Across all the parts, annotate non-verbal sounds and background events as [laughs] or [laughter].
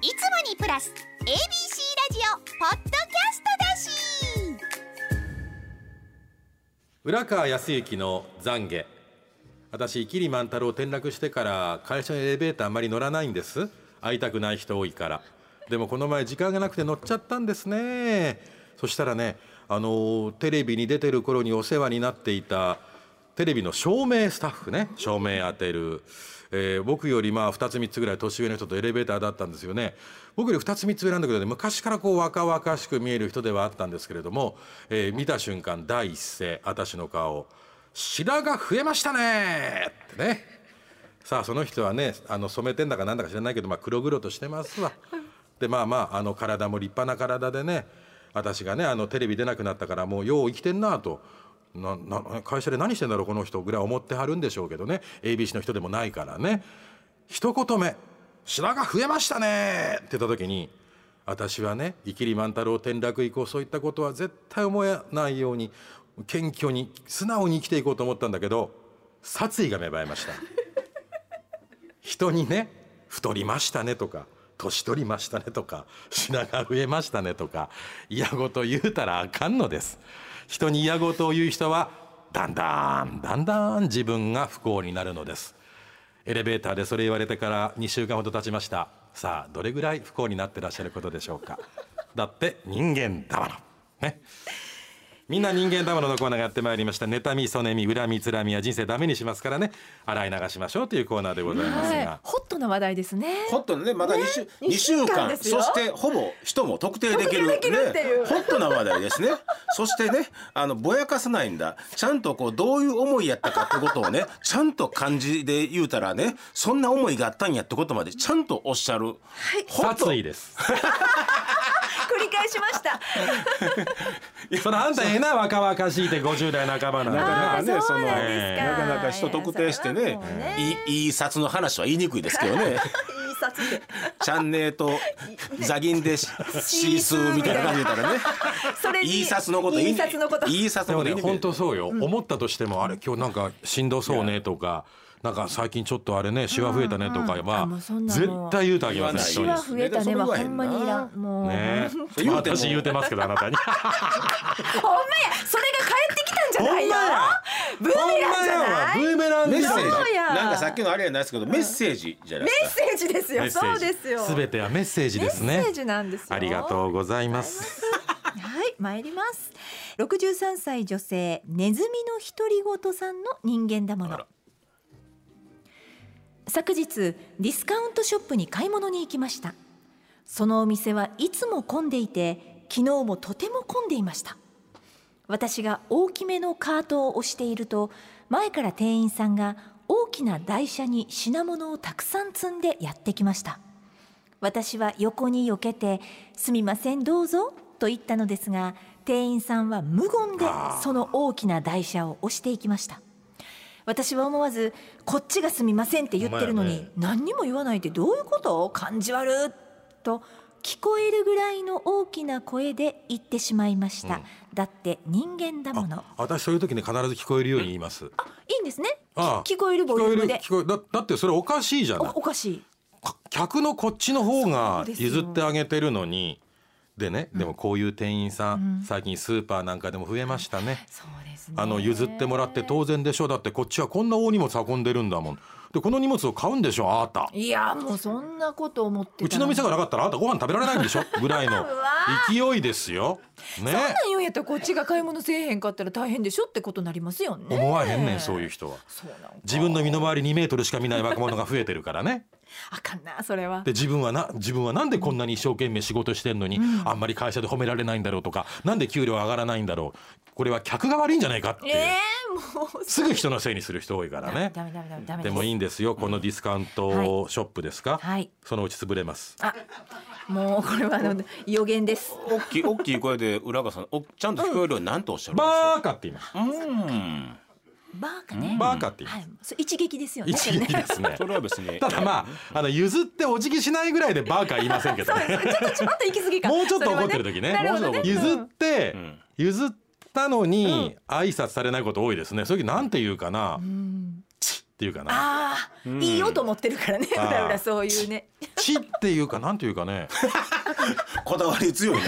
いつもにプラス ABC ラジオポッドキャストだし。浦川康之の懺悔。私キリ万太郎転落してから会社のエレベーターあんまり乗らないんです。会いたくない人多いから。でもこの前時間がなくて乗っちゃったんですね。そしたらねあのテレビに出てる頃にお世話になっていたテレビの照明スタッフね。照明当てる、えー僕よりまあ2つ3つぐらい年上の人とエレベーターだったんですよね。僕より2つ3つ上なんだけどね昔からこう若々しく見える人ではあったんですけれども、えー見た瞬間第一声私の顔白が増えましたねってね。さあその人はねあの染めてんだかなんだか知らないけど、まあ、黒々としてますわ。でまあまああの体も立派な体でね私がねあのテレビ出なくなったからもうよう生きてんなとなな会社で何してんだろうこの人ぐらい思ってはるんでしょうけどね。ABC の人でもないからね。一言目「白が増えましたね」って言った時に私はね生きり万太郎転落以降そういったことは絶対思えないように謙虚に素直に生きていこうと思ったんだけど殺意が芽生えました [laughs] 人にね太りましたねとか年取りましたねとか品が増えましたねとか嫌事言うたらあかんのです。人に嫌ごとを言う人はだんだんだんだん自分が不幸になるのです。エレベーターでそれ言われてから2週間ほど経ちました。さあどれぐらい不幸になってらっしゃることでしょうか。だって人間だもの。ね。みんな人間だもののコーナーがやってまいりました。妬みそねみ恨みつらみは人生ダメにしますからね。洗い流しましょうというコーナーでございますが、はい、ホットな話題ですね。ホットのねまだ2週,、ね二週二週間。そしてほぼ人も特定できる。特定できるっていうね、ホットな話題ですね。そしてねあのぼやかさないんだ。ちゃんとこうどういう思いやったかってことをねちゃんと漢字で言うたらねそんな思いがあったんやってことまでちゃんとおっしゃる、ホット殺意です [laughs] 繰り返しました。[laughs] そのあんたええな若々しいって50代半ばなんな。かなかねそのなんですか。なか人特定してねいいいいい札の話は言いにくいですけどね。[laughs] いい札で。チャンネルとザギンでシシースーみたいな感じで言ったらね。[laughs] それにいい札のこと言いいい札のこと。いい札でもねのこと本当そうよ、思ったとしてもあれ今日なんかしんどそうねとかなんか最近ちょっとあれねシワ増えたねとかあは絶の対言うとあげませんシワ増えたねはほんまにいらん。もう。ね私言うてますけどあなたにほんまや。それが帰ってきたんじゃないのほんまや。ブーメランじゃない。ブーメランメッセージなんかさっきのあれやないですけどメッセージじゃないですかメッセージですよ。そうですよ。すべてはメッセージですねメッセージなんですよ。ありがとうございますはい、参ります。63歳女性ネズミの独り言さんの人間だもの。昨日ディスカウントショップに買い物に行きました。そのお店はいつも混んでいて、昨日もとても混んでいました。私が大きめのカートを押していると、前から店員さんが大きな台車に品物をたくさん積んでやってきました。私は横に避けて「すみませんどうぞ」と言ったのですが店員さんは無言でその大きな台車を押していきました私は思わず「こっちがすみません」って言ってるのに、ね。何にも言わないってどういうこと？感じ悪っと。聞こえるぐらいの大きな声で言ってしまいました、だって人間だもの。あ私そういう時ね必ず聞こえるように言います。いいんですね。あ聞こえるボリュームで。聞こえだだってそれおかしいじゃない。おおかしい。か客のこっちの方が譲ってあげてるのに。でねでもこういう店員さん、最近スーパーなんかでも増えましたね、そうあの譲ってもらって当然でしょ。だってこっちはこんな大荷物運んでるんだもん。でこの荷物を買うんでしょあなた。いやもうそんなこと思ってたうちの店がなかったらあなたご飯食べられないんでしょ？[laughs] ぐらいの。勢いですよ。ね。そんなん言うんやったらこっちが買い物せえへんかったら大変でしょってことになりますよね。思わへんねんそういう人は。自分の身の回り2メートルしか見ない若者が増えてるからね。あかんなそれは。で自分はな自分はなんでこんなに一生懸命仕事してんのに、あんまり会社で褒められないんだろうとかなんで給料上がらないんだろう。これは客が悪いんじゃないかっていう、ええもう。すぐ人のせいにする人多いからね。ダメダメダメダメでもいいんですよ。このディスカウントショップですか、はい。そのうち潰れます。あもうこれはあの予言です。大きい大きい声で浦川さんおちゃんと聞こえるように何とおっしゃるんですバかーカって言います。うん。バーカね。バーカって言います。はい。一撃ですよね。一撃ですね。[laughs] それは別に。ただまああの譲ってお辞儀しないぐらいでバーカ言いませんけど。ね。ちょっとちょっと行き過ぎか。もうちょっと怒ってる時ね。ね。譲って、ん。譲ったのに挨拶されないこと多いですね。そういう時なんて言うかな、チッっていうかな。ああ、いいよと思ってるからね。あー裏裏そういうね。チしっていうかなんていうかね。こだわり強いね。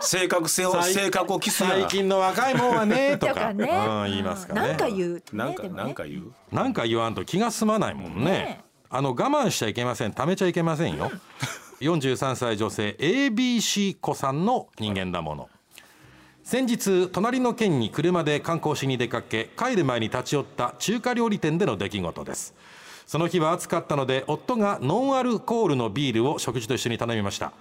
正確性を最性格を期す最近の若いもんはね [laughs] とか、とかね。うん、言いますかね。なんか言うねなんかね。なんか言う。なんか言わんと気が済まないもんね。ねあの我慢しちゃいけません。貯めちゃいけませんよ。43歳女性 ABC 子さんの人間だもの先日隣の県に車で観光しに出かけ帰る前に立ち寄った中華料理店での出来事です。その日は暑かったので夫がノンアルコールのビールを食事と一緒に頼みました。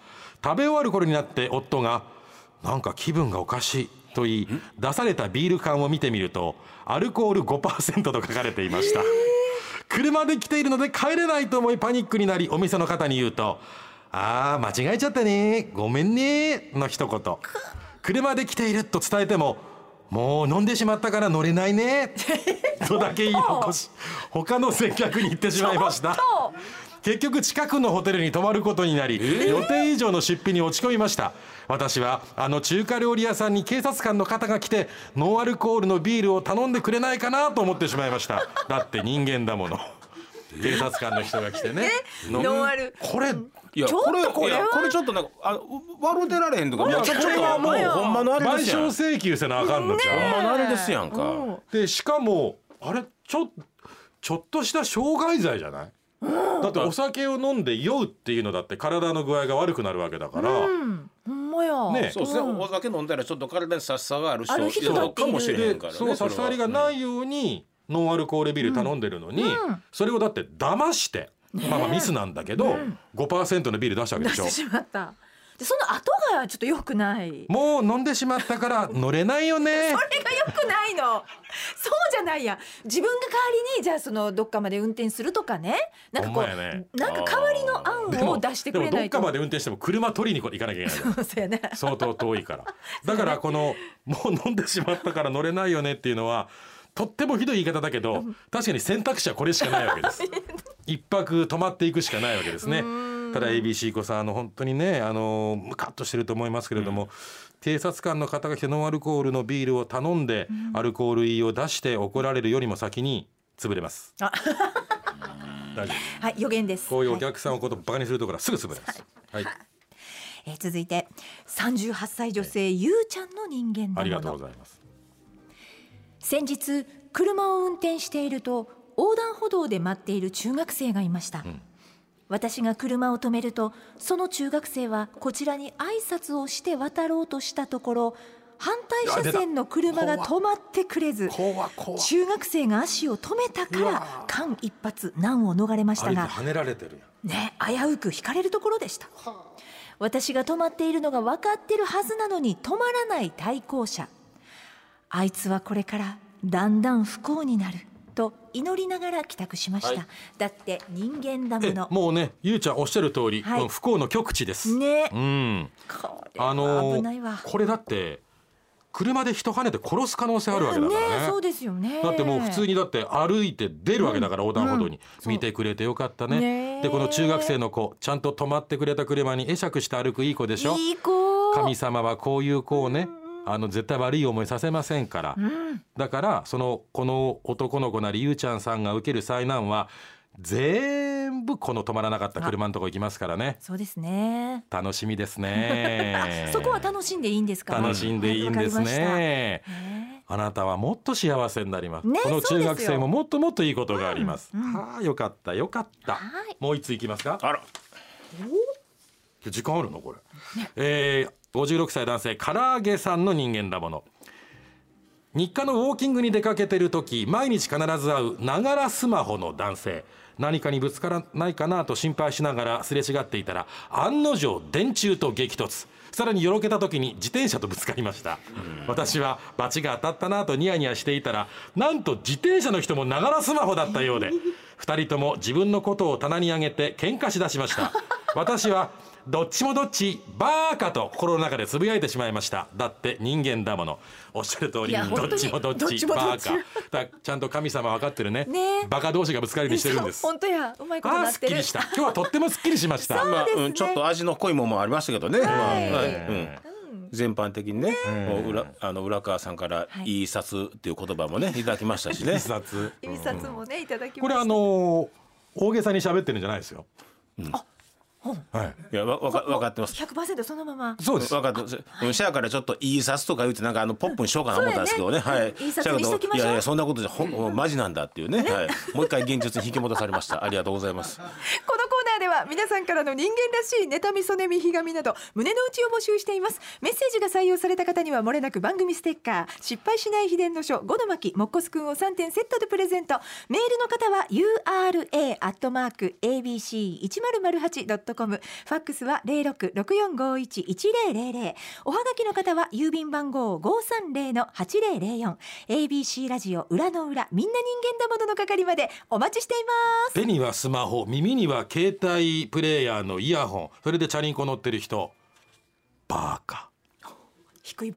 食べ終わる頃になって夫が「なんか気分がおかしい」と言い出されたビール缶を見てみるとアルコール5%と書かれていました。車で来ているので帰れないと思いパニックになりお店の方に言うと「あー間違えちゃったね。ごめんね」の一言。車で来ていると伝えても「もう飲んでしまったから乗れないね」[laughs] とだけ言い残し他の接客に行ってしまいました。結局近くのホテルに泊まることになり、予定以上の出費に落ち込みました。私はあの中華料理屋さんに警察官の方が来てノンアルコールのビールを頼んでくれないかなと思ってしまいました。だって人間だもの警察官の人が来てね。のノンアル。これいやちょっとこれこれこれちょっとなんかあの笑うてられへんとかいやちょっとこれはもうほんまのあれ賠ですやん。償請求せなあかん。のじゃん、ほんまのあれですやんか、うん。でしかもあれちょちょっとした傷害罪じゃない？だってお酒を飲んで酔うっていうのだって体の具合が悪くなるわけだから、うん。ほんまや。ねそうですね、ん。お酒飲んだらちょっと体に差しさがある人ある人いるだっている。かもしれへんからねでその差し障りがないようにノンアルコールビール頼んでるのに、うん。それをだって騙して、まあまあミスなんだけど、5%のビール出したわけでしょ。出してしまった。でその後がちょっと良くない。もう飲んでしまったから乗れないよね。[laughs] これが良くないの。そうじゃないや。自分が代わりにじゃあそのどっかまで運転するとかね。なんかこほんまやね。うなんか代わりの案を出してくれでもどっないとかまで運転しても車取りに行かなきゃいけない。そうやね。相当遠いから。だからこのもう飲んでしまったから乗れないよねっていうのはとってもひどい言い方だけど確かに選択肢はこれしかないわけです。[laughs] 一泊泊まっていくしかないわけですね。ただ ABC 子さんあの本当にねあのムカッとしてると思いますけれども、警察官の方がノンアルコールのビールを頼んで、アルコール入りを出して怒られるよりも先に潰れます。あ。[laughs] 大丈夫。はい予言です。こういうおはい。客さんをことバカにするところはすぐ潰れます。はい、えー続いて38歳女性ゆうちゃんの人間だありがとうございます先日車を運転していると横断歩道で待っている中学生がいました、ん。私が車を止めるとその中学生はこちらに挨拶をして渡ろうとしたところ反対車線の車が止まってくれず中学生が足を止めたから間一髪難を逃れましたがね危うく引かれるところでした。私が止まっているのが分かってるはずなのに止まらない対向車あいつはこれからだんだん不幸になる。と祈りながら帰宅しました、はい。だって人間だもえのもうねゆうちゃんおっしゃる通り、はい。うん不幸の極致です、ね。うん。これあのは危ないわ、ーこれだって車で人跳ねて殺す可能性あるわけだからね。そうですよね。だってもう普通にだって歩いて出るわけだから、横断歩道に、見てくれてよかったね。ね。でこの中学生の子ちゃんと止まってくれた車に会釈して歩くいい子でしょ？いい子。神様はこういう子をねあの絶対悪い思いさせませんから、うん。だからそのこの男の子なりゆうちゃんさんが受ける災難は全部この止まらなかった車のとこ行きますからね。そうですね。楽しみですね。[laughs] そこは楽しんでいいんですか？楽しんでいいんですわかりました。ねねあなたはもっと幸せになります、ねこの中学生ももっともっといいことがあります、うん。うんはあよかったよかった。はい。もう一ついきますか？あら時間あるの？これ、えー、56歳男性唐揚げさんの人間だもの。日課のウォーキングに出かけてる時毎日必ず会うながらスマホの男性。何かにぶつからないかなと心配しながらすれ違っていたら案の定電柱と激突。さらによろけた時に自転車とぶつかりました。私はバチが当たったなとニヤニヤしていたらなんと自転車の人もながらスマホだったようで2人とも自分のことを棚に上げて喧嘩しだしました。私はどっちもどっちバーカと心の中でつぶやいてしまいました。だって人間だもの。おっしゃる通りどっちもどっちどっちもどっち。バーカ。だちゃんと神様分かってるね。ね。バカ同士がぶつかるようにしてるんです。本当やうまいことあなってる。ーすっきりした。今日はとってもすっきりしました。[laughs] そうまあ、ですね。うん、ちょっと味の濃いものもありましたけどね、まあはい。はいうん、全般的にね、もう裏あの浦川さんからはい。いい札っていう言葉もねいただきましたしね。自殺一冊。もねいただきました。これあのー大げさに喋ってるんじゃないですよはい。いやわわかわかってます。100%そのまま。そうです。分かってます。うんシャアからちょっといい札とか言ってなんかあのポップにしようかな思ったんですけどね。はいいい。札シャアがにしときましょう。いやいやそんなことじゃほんマジなんだっていうね。はい。もう一回現実に引き戻されました。ありがとうございます。[laughs] このは皆さんからの人間らしい妬みそねみひがみなど胸の内を募集しています。メッセージが採用された方にはもれなく番組ステッカー。失敗しない秘伝の書5の巻もっこすくんを3点セットでプレゼント。メールの方は ura アットマーク abc 一0 0 8ドットコム。ファックスは零六六四五一一零零零。おはがきの方は郵便番号五三零の八零零四。abc ラジオ裏の裏みんな人間だものの係までお待ちしています。手にはスマホ耳には携帯。プレイヤーのイヤホン。それでチャリンコ乗ってる人。バーカ。低い。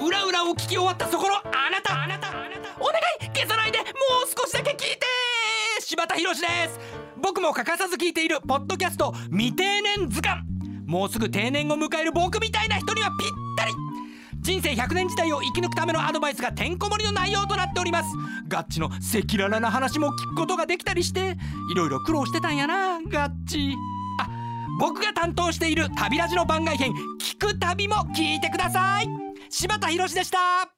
裏裏を聞き終わったそこのあなた。あなたお願い消さないでもう少しだけ聞いて柴田博です。僕も欠かさず聞いているポッドキャスト未定年図鑑。もうすぐ定年を迎える僕みたいな人にはぴったり人生100年時代を生き抜くためのアドバイスがてんこ盛りの内容となっております。ガッチの赤裸々な話も聞くことができたりしていろいろ苦労してたんやなガッチ。あ僕が担当している旅ラジの番外編聞く旅も聞いてください。柴田博でした。